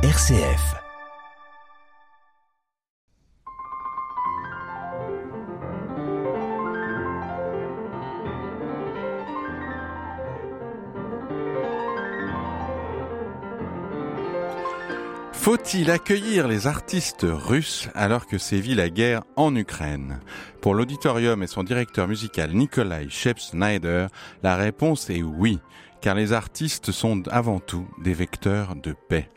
RCF. Faut-il accueillir les artistes russes alors que sévit la guerre en Ukraine? Pour l'auditorium et son directeur musical Nikolai Shep-Snyder, la réponse est oui car les artistes sont avant tout des vecteurs de paix.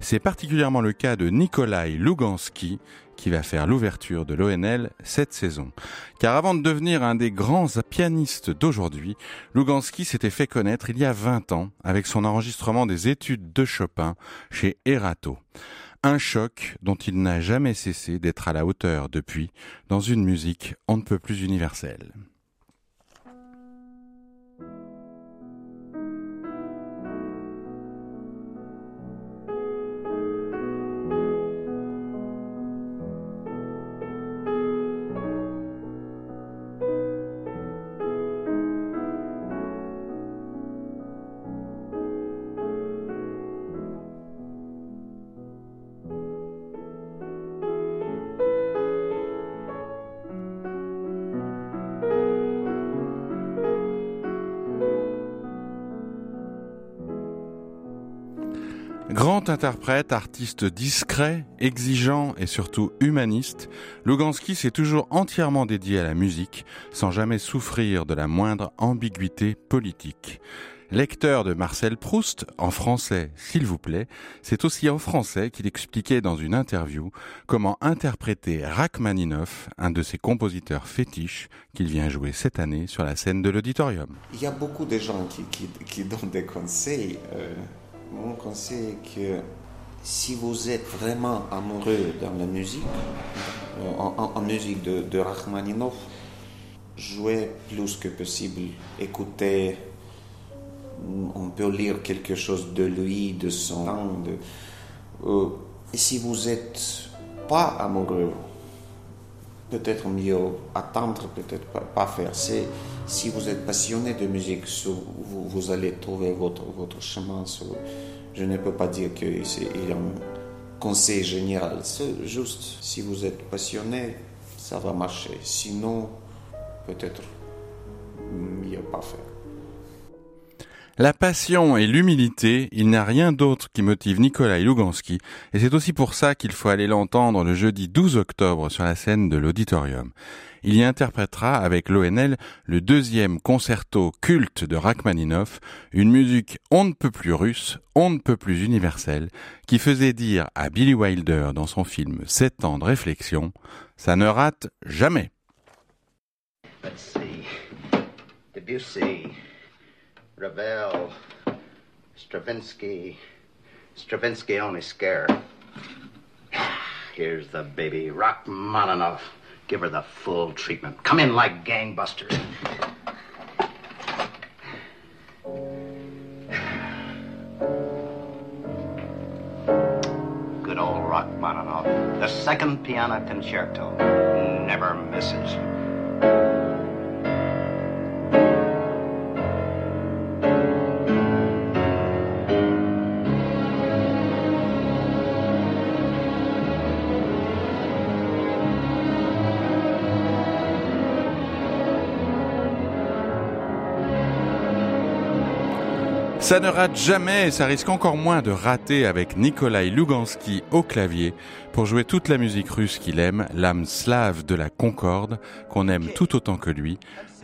C'est particulièrement le cas de Nikolai Lugansky, qui va faire l'ouverture de l'ONL cette saison. Car avant de devenir un des grands pianistes d'aujourd'hui, Lugansky s'était fait connaître il y a 20 ans avec son enregistrement des études de Chopin chez Erato. Un choc dont il n'a jamais cessé d'être à la hauteur depuis dans une musique on ne peut plus universelle. Grand interprète, artiste discret, exigeant et surtout humaniste, Lugansky s'est toujours entièrement dédié à la musique, sans jamais souffrir de la moindre ambiguïté politique. Lecteur de Marcel Proust, en français, s'il vous plaît, c'est aussi en français qu'il expliquait dans une interview comment interpréter Rachmaninoff, un de ses compositeurs fétiches, qu'il vient jouer cette année sur la scène de l'auditorium. Il y a beaucoup de gens qui, donnent des conseils. Euh, mon conseil est que si vous êtes vraiment amoureux dans la musique, euh, en, musique de, de, Rachmaninoff, jouez plus que possible, écoutez, on peut lire quelque chose de lui, de son langue. Euh, et si vous n'êtes pas amoureux, peut-être mieux attendre, peut-être pas, faire. si vous êtes passionné de musique, vous, vous allez trouver votre, votre chemin. je ne peux pas dire qu'il y a un conseil général. C'est juste, si vous êtes passionné, ça va marcher. Sinon, peut-être mieux pas faire. La passion et l'humilité, il n'y a rien d'autre qui motive Nikolai Lugansky, et c'est aussi pour ça qu'il faut aller l'entendre le jeudi 12 octobre sur la scène de l'auditorium. Il y interprétera avec l'ONL le deuxième concerto culte de Rachmaninoff, une musique on ne peut plus russe, on ne peut plus universelle, qui faisait dire à Billy Wilder dans son film Sept ans de réflexion, ça ne rate jamais. Ravel, Stravinsky, Stravinsky only scare. Here's the baby, Rachmaninoff. Give her the full treatment. Come in like gangbusters. Good old Rachmaninoff. The second piano concerto. Never misses. Ça ne rate jamais et ça risque encore moins de rater avec Nikolai Lugansky au clavier pour jouer toute la musique russe qu'il aime, l'âme slave de la concorde, qu'on aime tout autant que lui,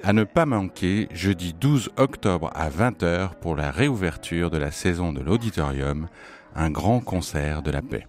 à ne pas manquer jeudi 12 octobre à 20h pour la réouverture de la saison de l'auditorium, un grand concert de la paix.